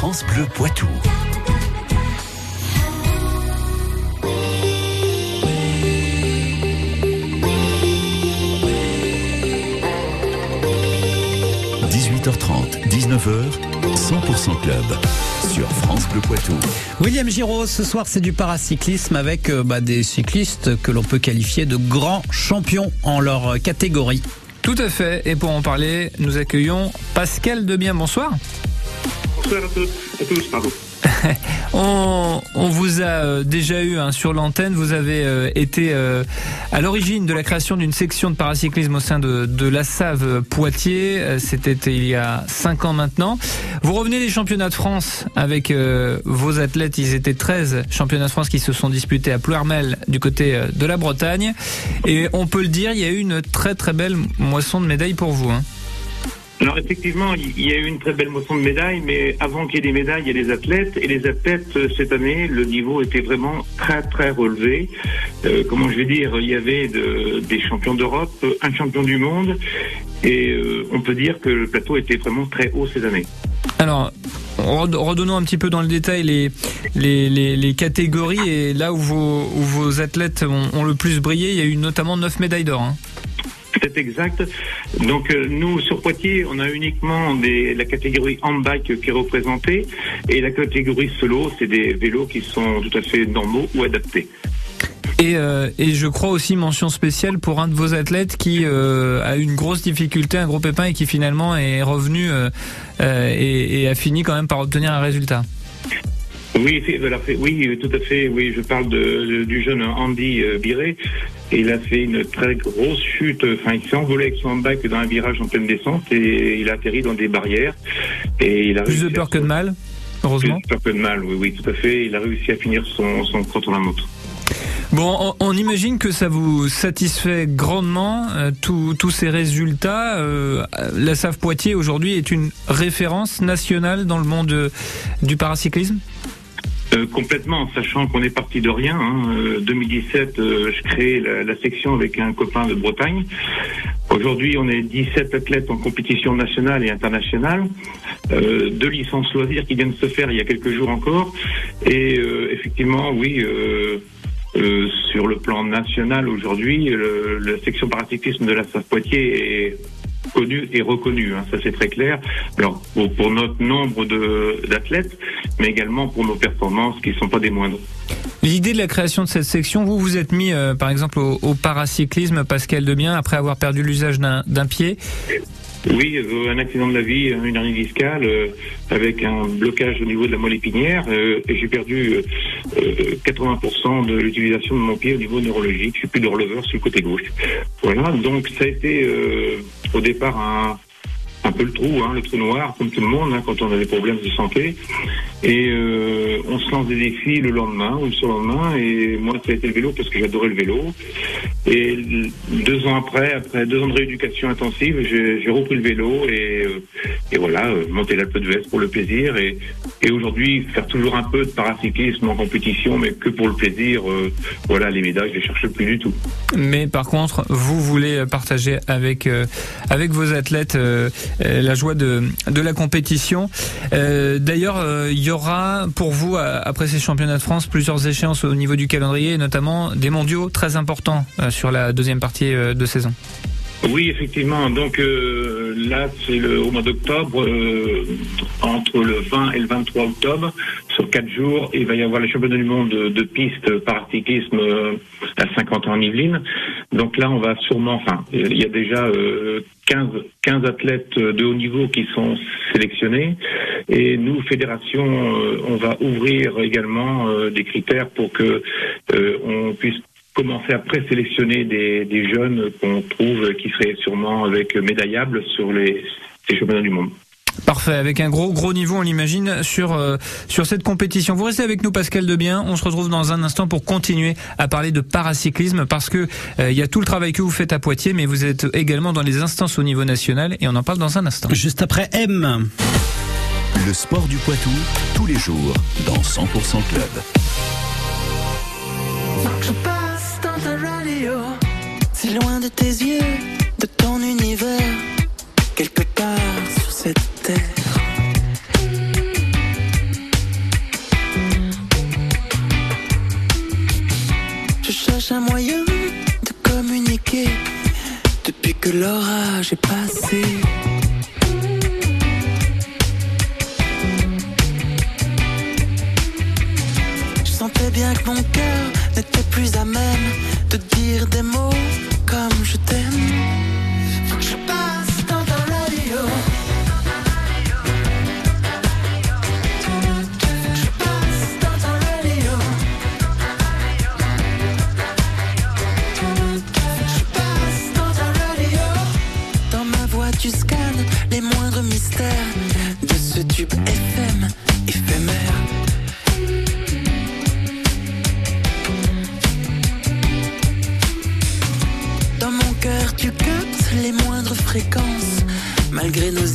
France Bleu Poitou. – 18h30, 19h, 100% Club sur France Bleu Poitou. William Giraud, ce soir c'est du paracyclisme avec euh, bah, des cyclistes que l'on peut qualifier de grands champions en leur catégorie. Tout à fait. Et pour en parler, nous accueillons Pascal Debien. Bonsoir. On, vous a euh, déjà eu hein, sur l'antenne. Vous avez euh, été euh, à l'origine de la création d'une section de paracyclisme au sein de, la Save Poitiers. C'était il y a cinq ans maintenant. Vous revenez des championnats de France avec vos athlètes. Ils étaient 13 championnats de France qui se sont disputés à Ploermel du côté de la Bretagne. Et on peut le dire, il y a eu une très très belle moisson de médailles pour vous. Hein. Alors effectivement, il y a eu une très belle moisson de médailles, mais avant qu'il y ait des médailles, il y a des athlètes. Et les athlètes, cette année, le niveau était vraiment très très relevé. Euh, comment je vais dire, il y avait de, des champions d'Europe, un champion du monde, et euh, on peut dire que le plateau était vraiment très haut cette année. Alors, redonnons un petit peu dans le détail les, les, les, catégories et là où vos, athlètes ont, ont, le plus brillé, il y a eu notamment 9 médailles d'or. Hein. C'est exact. Donc euh, nous sur Poitiers, on a uniquement des, la catégorie handbike qui est représentée et la catégorie solo, c'est des vélos qui sont tout à fait normaux ou adaptés. Et, euh, et, je crois aussi mention spéciale pour un de vos athlètes qui euh, a eu une grosse difficulté, un gros pépin et qui finalement est revenu euh, et, et, a fini quand même par obtenir un résultat. Oui, oui, tout à fait. Oui, je parle de, de, du jeune Andy Biré. Il a fait une très grosse chute. Enfin, il s'est envolé avec son handbike dans un virage en pleine descente et il a atterri dans des barrières. Et il a plus de peur que de mal, heureusement. Plus de peur que de mal, oui, oui, tout à fait. Il a réussi à finir son, son contre la moto. Bon, on, on, imagine que ça vous satisfait grandement euh, tous ces résultats. Euh, la SAF Poitiers aujourd'hui est une référence nationale dans le monde euh, du paracyclisme? Euh, complètement, sachant qu'on est parti de rien. Hein. Euh, 2017, euh, je crée la, la, section avec un copain de Bretagne. Aujourd'hui, on est 17 athlètes en compétition nationale et internationale, euh, deux licences loisirs qui viennent de se faire il y a quelques jours encore. Et euh, effectivement, oui. sur le plan national aujourd'hui, la section paracyclisme de la SAF Poitiers est connu et reconnu, hein, ça c'est très clair. Alors pour, notre nombre d'athlètes, mais également pour nos performances qui ne sont pas des moindres. L'idée de la création de cette section, vous vous êtes mis euh, par exemple au, au, paracyclisme, Pascal Debien, après avoir perdu l'usage d'un pied. Oui, euh, un accident de la vie, une hernie discale, euh, avec un blocage au niveau de la moelle épinière, euh, et j'ai perdu 80% de l'utilisation de mon pied au niveau neurologique. Je suis plus de releveur sur le côté gauche. Voilà, donc ça a été au départ un, un peu le trou, hein, le trou noir, comme tout le monde, hein, quand on a des problèmes de santé. Et euh, on se lance des défis le lendemain ou le surlendemain. Et moi, ça a été le vélo parce que j'adorais le vélo. Et deux ans après, après deux ans de rééducation intensive, j'ai repris le vélo et, euh, et voilà, euh, monter l'Alpe d'Huez pour le plaisir. Et, aujourd'hui, faire toujours un peu de paracyclisme en compétition, mais que pour le plaisir. Euh, voilà, les médailles, je les cherche plus du tout. Mais par contre, vous voulez partager avec avec vos athlètes la joie de de la compétition. D'ailleurs, il y aura pour vous, après ces championnats de France, plusieurs échéances au niveau du calendrier, notamment des mondiaux très importants sur la deuxième partie de saison. Oui, effectivement. Donc euh, là, c'est au mois d'octobre, euh, entre le 20 et le 23 octobre, sur quatre jours, il va y avoir les championnats du monde de, de piste par cyclisme euh, à 50 ans en Yvelines. Donc là, on va sûrement, enfin, il y a déjà 15, 15 athlètes de haut niveau qui sont sélectionnés. Et nous, fédération, on va ouvrir également des critères pour que on puisse commencer à présélectionner des, des jeunes qu'on trouve qui seraient sûrement avec médaillables sur les, les championnats du monde. Parfait, avec un gros gros niveau, on l'imagine, sur euh, sur cette compétition. Vous restez avec nous, Pascal Debien. On se retrouve dans un instant pour continuer à parler de paracyclisme parce que il euh, y a tout le travail que vous faites à Poitiers, mais vous êtes également dans les instances au niveau national et on en parle dans un instant. Juste après M. Le sport du Poitou, tous les jours, dans 100% Club tes yeux, de ton univers, quelque part sur cette terre. Je cherche un moyen de communiquer depuis que l'orage est passé. FM éphémère. Dans mon cœur, tu captes les moindres fréquences, malgré nos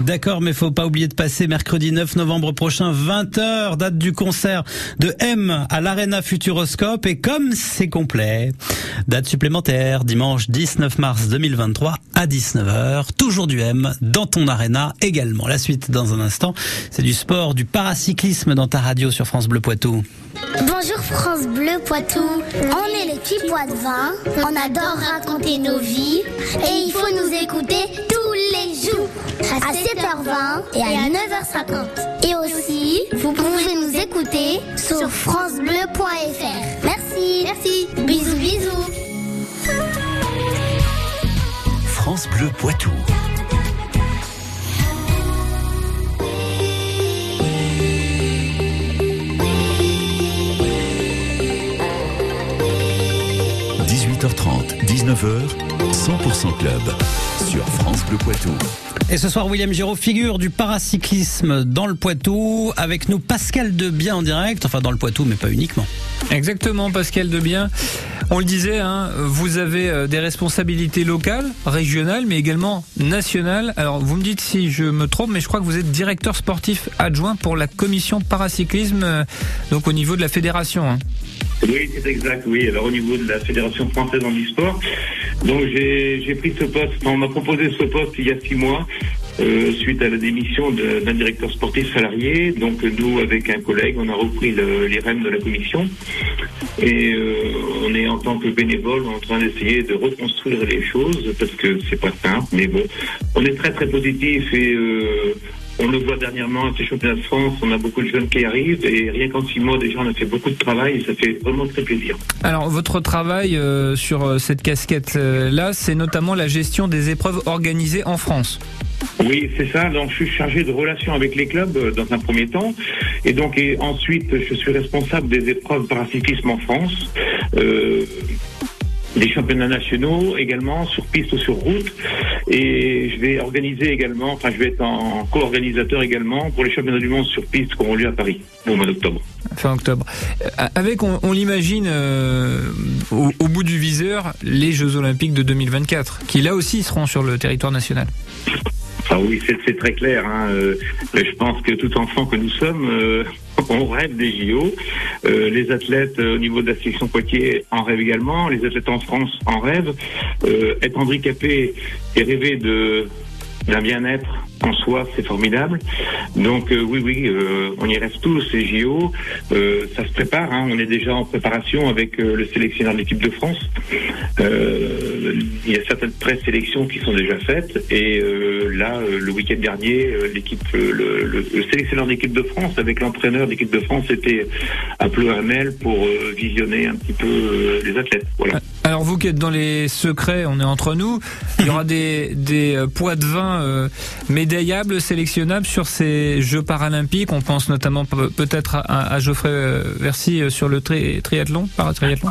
D'accord, mais faut pas oublier de passer mercredi 9 novembre prochain, 20h, date du concert de M à l'Arena Futuroscope. Et comme c'est complet, date supplémentaire, dimanche 19 mars 2023 à 19h, toujours du M dans ton Arena également. La suite dans un instant, c'est du sport, du paracyclisme dans ta radio sur France Bleu Poitou. Bonjour France Bleu Poitou. On est les petits pois de vin. On adore raconter nos vies. Et il faut nous écouter jours. À 7h20 et à 9h50. Et aussi, vous pouvez nous écouter sur FranceBleu.fr. Merci. Merci. Bisous, bisous. France Bleu Poitou. – 18h30, 19h, 100% Club sur France Bleu Poitou. Et ce soir, William Giraud, figure du paracyclisme dans le Poitou, avec nous Pascal Debien en direct, enfin dans le Poitou, mais pas uniquement. Exactement, Pascal Debien. On le disait, hein, vous avez euh, des responsabilités locales, régionales, mais également nationales. Alors, vous me dites si je me trompe, mais je crois que vous êtes directeur sportif adjoint pour la commission paracyclisme, euh, donc au niveau de la fédération. hein. Oui, c'est exact, oui. Alors au niveau de la Fédération française en e-sport, donc j'ai pris ce poste, on m'a proposé ce poste il y a six mois, euh, suite à la démission d'un directeur sportif salarié. Donc nous, avec un collègue, on a repris le- les rênes de la commission. Et euh, on est en tant que bénévole en train d'essayer de reconstruire les choses, parce que c'est pas simple, mais bon, on est très très positif et euh, on le voit dernièrement à ces championnats de France, on a beaucoup de jeunes qui arrivent et rien qu'en six mois déjà on a fait beaucoup de travail et ça fait vraiment très plaisir. Alors, votre travail euh, sur euh, cette casquette-là, c'est notamment la gestion des épreuves organisées en France. Oui, c'est ça. Donc, je suis chargé de relations avec les clubs euh, dans un premier temps, et donc et ensuite, je suis responsable des épreuves paracyclisme en France. Euh, des championnats nationaux également sur piste ou sur route. Et je vais organiser également, enfin je vais être en co-organisateur également pour les championnats du monde sur piste qui auront lieu à Paris au mois d'octobre. Fin octobre. Euh, Avec, on, on l'imagine, euh, au, au bout du viseur, les Jeux Olympiques de 2024, qui là aussi seront sur le territoire national. Ah oui, c'est c'est très clair. Hein. Euh, je pense que tout enfant que nous sommes, euh, on rêve des JO. Euh, les athlètes euh, au niveau de la sélection Poitiers en rêvent également. Les athlètes en France en rêvent. Euh, être handicapé et rêver de d'un bien-être en soi, c'est formidable. Donc euh, oui, oui, euh, on y reste tous, ces JO. Euh, ça se prépare, hein. on est déjà en préparation avec euh, le sélectionneur de l'équipe de France. Euh, il y a certaines présélections qui sont déjà faites. Et euh, là, le week-end dernier, l'équipe, le, le- le sélectionneur de de France avec l'entraîneur de l'équipe de France était à Pleuramel pour visionner un petit peu les athlètes. Voilà. Alors vous qui êtes dans les secrets, on est entre nous, il y aura des, des euh, poids de vin euh, médaillables, sélectionnables sur ces Jeux paralympiques. On pense notamment pe- peut-être à, à Geoffrey Versy euh, sur le tri- triathlon, paratriathlon.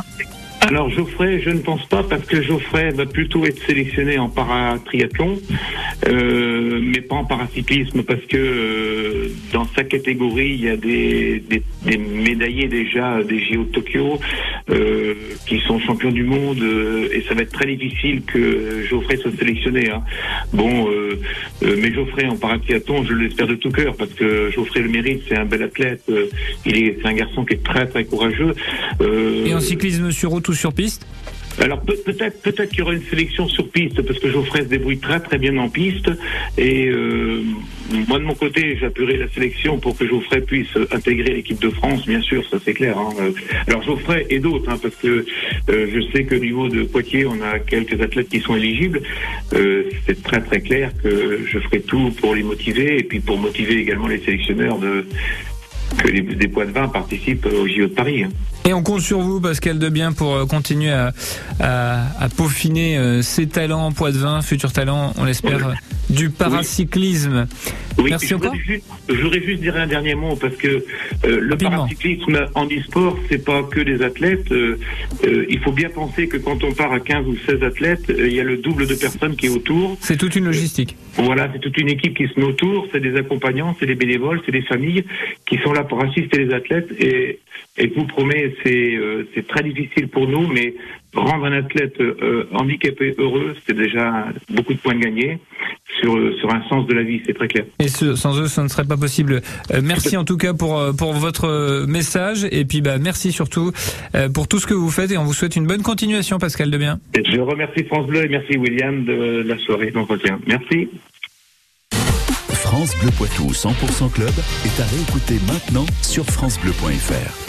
Alors Geoffrey, je ne pense pas parce que Geoffrey va plutôt être sélectionné en paratriathlon, euh, mais pas en paracyclisme parce que euh, dans sa catégorie il y a des, médaillés déjà des JO de Tokyo euh, qui sont champions du monde et ça va être très difficile que Geoffrey soit sélectionné. hein. Bon, mais Geoffrey en paratriathlon, je l'espère de tout cœur parce que Geoffrey le mérite, c'est un bel athlète, il est, c'est un garçon qui est très très courageux. Et en cyclisme sur route ou sur piste alors peut- peut-être peut-être qu'il y aura une sélection sur piste parce que Geoffrey se débrouille très très bien en piste et euh, moi de mon côté j'appuierai la sélection pour que Geoffrey puisse intégrer l'équipe de France bien sûr ça c'est clair. hein. Euh, Alors Geoffrey et d'autres hein, parce que euh, je sais qu'au niveau de Poitiers on a quelques athlètes qui sont éligibles. Euh, c'est très très clair que je ferai tout pour les motiver et puis pour motiver également les sélectionneurs que les, des poids de vin participent au JO de Paris. hein. Et on compte sur vous, Pascal Debien, pour euh, continuer à, à, à peaufiner euh, ses talents en poids de vin, futurs talents, on l'espère, euh, du paracyclisme. Oui, Merci encore. juste- Je voudrais juste dire un dernier mot parce que euh, le paracyclisme en e-sport, c'est pas que des athlètes. Euh, euh, il faut bien penser que quand on part à 15 ou 16 athlètes, il y a le double de personnes qui est autour. C'est toute une logistique. Voilà, c'est toute une équipe qui se met autour, c'est des accompagnants, c'est des bénévoles, c'est des familles qui sont là pour assister les athlètes et, et je vous promets, c'est euh, c'est très difficile pour nous, mais rendre un athlète euh, handicapé heureux, c'est déjà beaucoup de points de gagner sur, sur un sens de la vie, c'est très clair. Et ce, sans eux, ça ne serait pas possible. Euh, merci en tout cas pour, pour votre message. Et puis, bah, merci surtout euh, pour tout ce que vous faites. Et on vous souhaite une bonne continuation, Pascal Debien. Je remercie France Bleu et merci William de la soirée d'entretien. Merci. France Bleu Poitou 100% Club est à réécouter maintenant sur FranceBleu.fr.